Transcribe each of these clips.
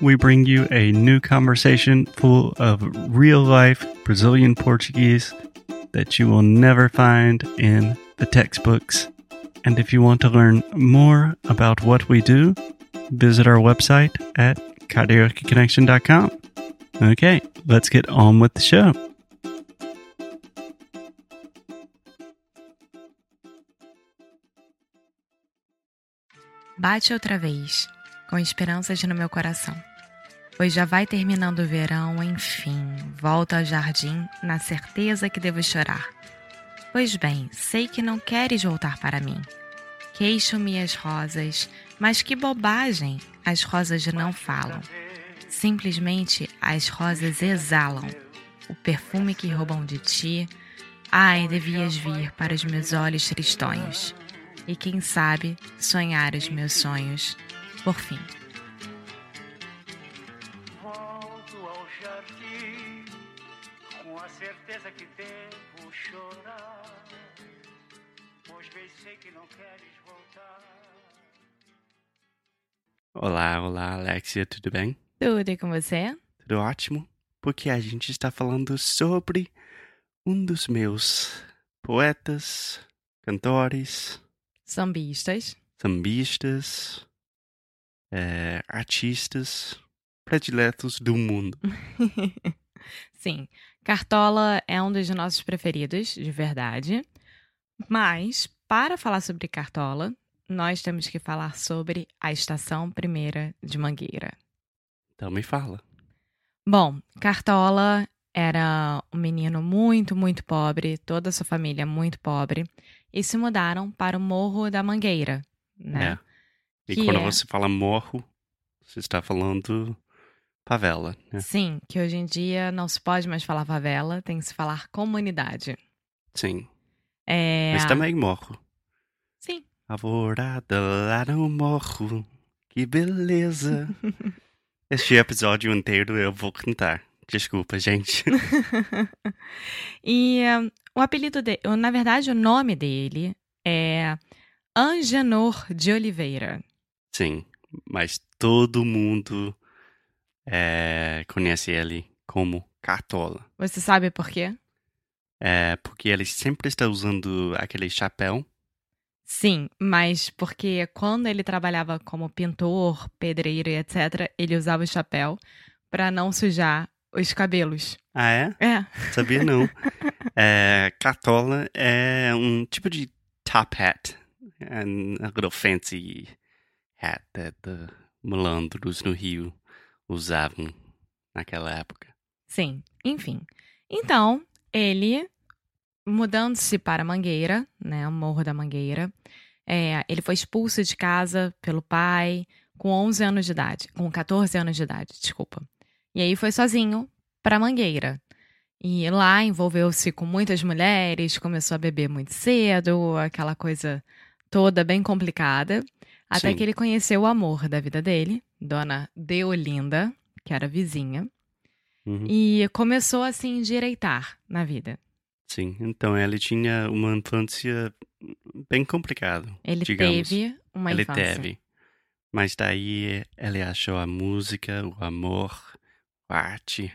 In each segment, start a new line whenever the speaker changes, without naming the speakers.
we bring you a new conversation full of real life Brazilian Portuguese that you will never find in the textbooks. And if you want to learn more about what we do, visit our website at karaokeconnection.com. Okay, let's get on with the show.
Bate outra vez, com esperanças no meu coração. Pois já vai terminando o verão, enfim, volto ao jardim na certeza que devo chorar. Pois bem, sei que não queres voltar para mim. Queixo-me as rosas, mas que bobagem! As rosas não falam. Simplesmente as rosas exalam o perfume que roubam de ti. Ai, devias vir para os meus olhos tristonhos. E quem sabe sonhar os meus sonhos por fim.
Sei que não queres voltar.
Olá, olá, Alexia, tudo bem?
Tudo e com você?
Tudo ótimo? Porque a gente está falando sobre um dos meus poetas, cantores,
Sambistas.
sambistas, é, artistas prediletos do mundo.
Sim, Cartola é um dos nossos preferidos, de verdade. Mas, para falar sobre Cartola, nós temos que falar sobre a Estação Primeira de Mangueira.
Então me fala.
Bom, Cartola era um menino muito, muito pobre, toda a sua família muito pobre, e se mudaram para o Morro da Mangueira, né?
É. E
Que
quando
é-
você fala morro, você está falando favela, né?
Sim, que hoje em dia não se pode mais falar favela, tem que se falar comunidade.
Sim.
É...
Mas também morro.
Sim.
Alvorada lá no morro. Que beleza. este episódio inteiro eu vou cantar. Desculpa, gente.
e eh, o apelido dele, na verdade, o nome dele é Angenor de Oliveira.
Sim, mas todo mundo é, conhece ele como Cartola.
Você sabe por quê?
É porque ele sempre está usando aquele chapéu.
Sim, mas porque quando ele trabalhava como pintor, pedreiro e etc., ele usava o chapéu para não sujar os cabelos.
Ah, é?
É,
Sabia não. é, Cartola é um tipo de top hat. And a little fancy hat that the malandros no Rio usavam naquela época.
sim, enfim. Então, ele, mudando-se para Mangueira, né, o Morro da Mangueira, é, ele foi expulso de casa pelo pai com 11 anos de idade, com 14 anos de idade, desculpa. E aí foi sozinho para Mangueira. E lá envolveu-se com muitas mulheres, começou a beber muito cedo, aquela coisa toda bem complicada, até
Sim.
que ele conheceu o amor da vida dele, Dona Deolinda, que era vizinha,
Uhum.
e começou a se endireitar na vida.
Sim, então ele tinha uma infância bem complicada.
Ele
digamos.
teve uma
ele
infância.
teve. Mas daí ele achou a música, o amor, a arte.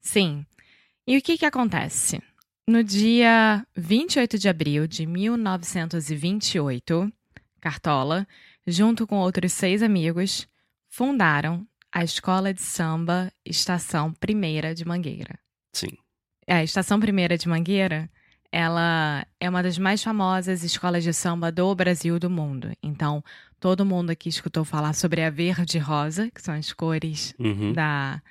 Sim. E o que que acontece? No dia 28 de abril de 1928, Cartola, junto com outros seis amigos, fundaram a Escola de Samba Estação Primeira de Mangueira.
Sim.
A Estação Primeira de Mangueira, ela é uma das mais famosas escolas de samba do Brasil e do mundo. Então, todo mundo aqui escutou falar sobre a verde e rosa, que são as cores
Uhum.
da,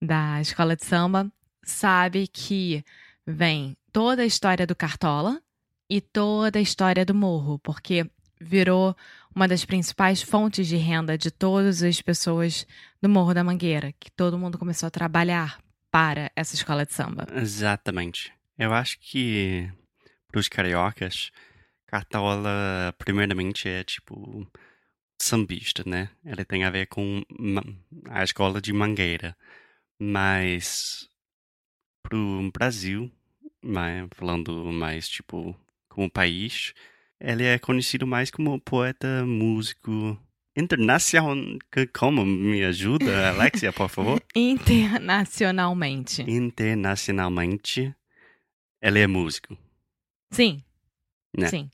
da escola de samba, sabe que vem toda a história do Cartola e toda a história do Morro, porque virou uma das principais fontes de renda de todas as pessoas do Morro da Mangueira, que todo mundo começou a trabalhar para essa escola de samba.
Exatamente. Eu acho que pros cariocas, Cartola, primeiramente, é tipo sambista, né? Ele tem a ver com a escola de Mangueira. Mas pro Brasil, mas, falando mais tipo como país, ele é conhecido mais como poeta, músico internacional. Como? Me ajuda, Alexia, por favor?
Internacionalmente.
Internacionalmente, ele é músico,
Sim.
né?
Sim.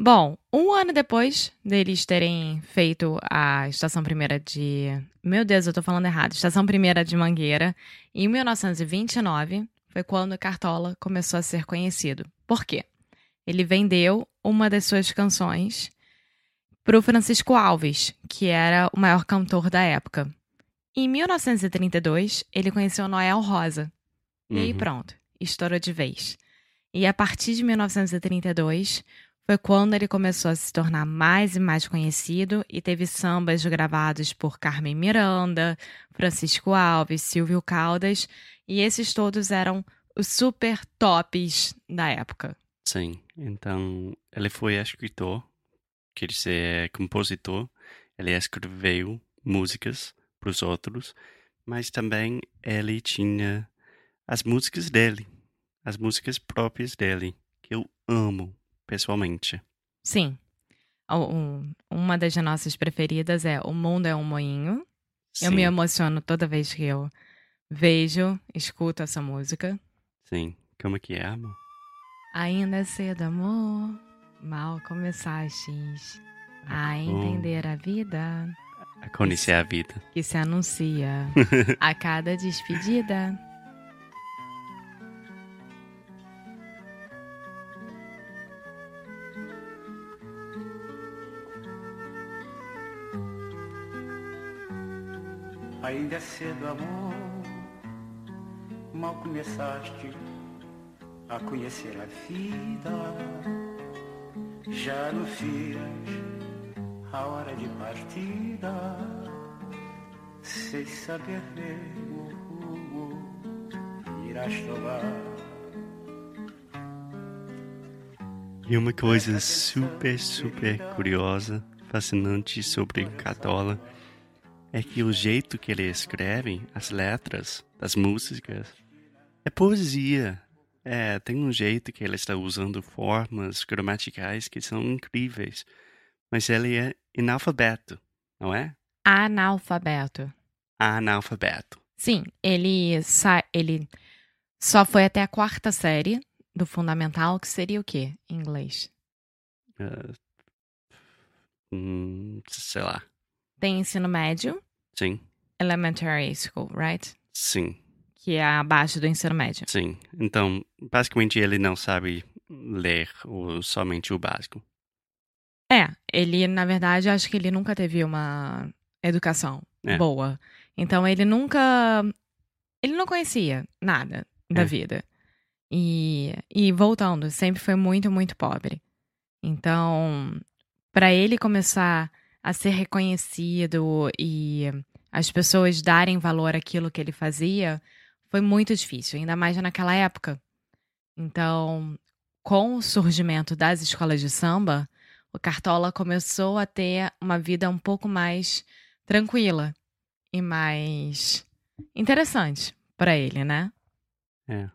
Bom, um ano depois deles terem feito a Estação Primeira de. Meu Deus, eu tô falando errado. Estação Primeira de Mangueira, em 1929, foi quando Cartola começou a ser conhecido. Por quê? Ele vendeu uma das suas canções pro Francisco Alves, que era o maior cantor da época. Em 1932, ele conheceu Noel Rosa. E aí
Uhum.
pronto, estourou de vez. E a partir de 1932 foi quando ele começou a se tornar mais e mais conhecido e teve sambas gravados por Carmen Miranda, Francisco Alves, Silvio Caldas, e esses todos eram os super tops da época.
Sim, então ele foi escritor, quer dizer, compositor. Ele escreveu músicas para os outros, mas também ele tinha as músicas dele, as músicas próprias dele, que eu amo pessoalmente.
Sim. Uma das nossas preferidas é O Mundo é um Moinho. Eu
Sim,
me emociono toda vez que eu vejo, escuto essa música.
sim. Como que é, amor?
Ainda é cedo, amor. Mal começastes a
bom.
entender a vida
A conhecer a vida.
que se anuncia a cada despedida.
Ainda é cedo, amor. Mal começaste a conhecer a vida. Já não fias a hora de partida. Sem saber o rumo irás tomar.
E uma coisa super, super curiosa, fascinante sobre Catola é que o jeito que ele escreve as letras das músicas é poesia. É, tem um jeito que ele está usando formas gramaticais que são incríveis. Mas ele é analfabeto, não é?
Analfabeto.
Analfabeto.
Sim, ele, sa ele só foi até a quarta série do fundamental, que seria o quê em inglês?
Ah, hum, sei lá.
Tem ensino médio,
Sim,
elementary school, right?
sim,
Que é abaixo do ensino médio.
sim. Então, basicamente ele não sabe ler o, somente o básico.
É, ele, na verdade, acho que ele nunca teve uma educação
É.
boa. Então ele nunca. Ele não conhecia nada da
É.
vida. E, e voltando, sempre foi muito, muito pobre. Então, para ele começar a ser reconhecido e as pessoas darem valor àquilo que ele fazia, foi muito difícil, ainda mais naquela época. Então, com o surgimento das escolas de samba, o Cartola começou a ter uma vida um pouco mais tranquila e mais interessante para ele, né?
É.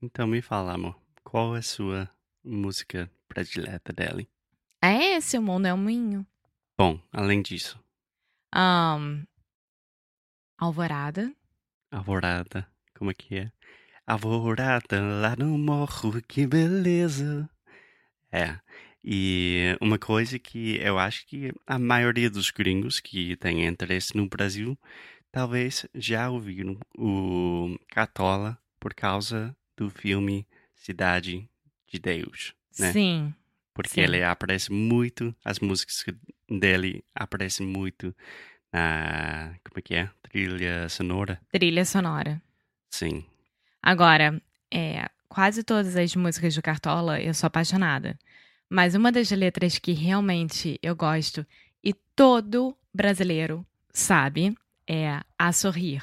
Então me fala, amor, qual é a sua música predileta dele?
É esse o mundo é um moinho.
Bom, além disso,
Ahn, Alvorada.
Alvorada, como é que é? Alvorada lá no morro, que beleza. É. E uma coisa que eu acho que a maioria dos gringos que têm interesse no Brasil talvez já ouviram o Catola por causa do filme Cidade de Deus, né?
Sim.
Porque
Sim.
ele aparece muito, as músicas dele aparecem muito na, como é que é? Trilha sonora?
Trilha sonora.
Sim.
Agora, é, quase todas as músicas do Cartola eu sou apaixonada. Mas uma das letras que realmente eu gosto e todo brasileiro sabe é A Sorrir.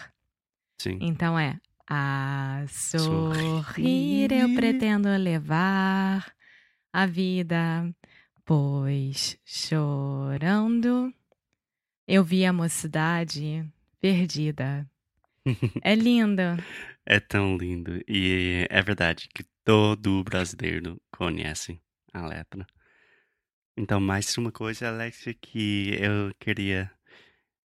Sim.
Então é A sorrir eu pretendo levar a vida, pois chorando eu vi a mocidade perdida. É linda.
É tão lindo. E é verdade que todo brasileiro conhece a letra. Então, mais uma coisa, Alexia, que eu queria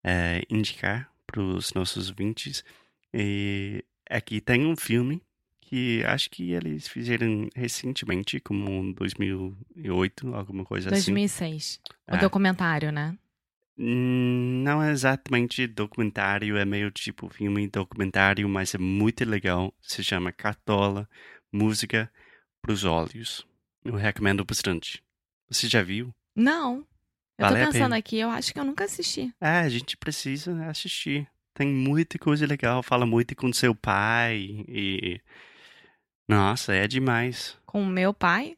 é, indicar para os nossos ouvintes. E é que tem um filme que acho que eles fizeram recentemente, como 2008, alguma coisa
2006.
assim.
O
É.
documentário, né?
Não é exatamente documentário, é meio tipo filme documentário, mas é muito legal. Se chama Cartola, Música pros Olhos. Eu recomendo bastante. Você já viu?
Não. Eu
Vale
tô pensando aqui, eu acho que eu nunca assisti.
É, a gente precisa assistir. Tem muita coisa legal. Fala muito com seu pai e. Nossa, é demais.
Com o meu pai?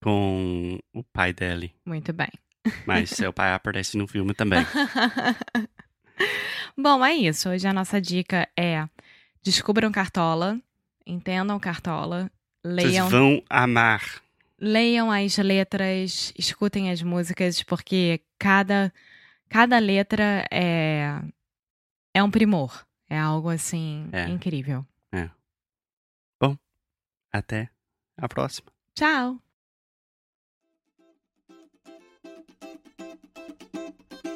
Com o pai dele.
Muito bem.
Mas seu pai aparece no filme também.
Bom, é isso. Hoje a nossa dica é descubram Cartola, entendam Cartola,
Vocês
leiam,
vão amar.
leiam as letras, escutem as músicas, porque cada, cada letra é, é um primor. É algo assim
É.
incrível.
Até a próxima.
Tchau!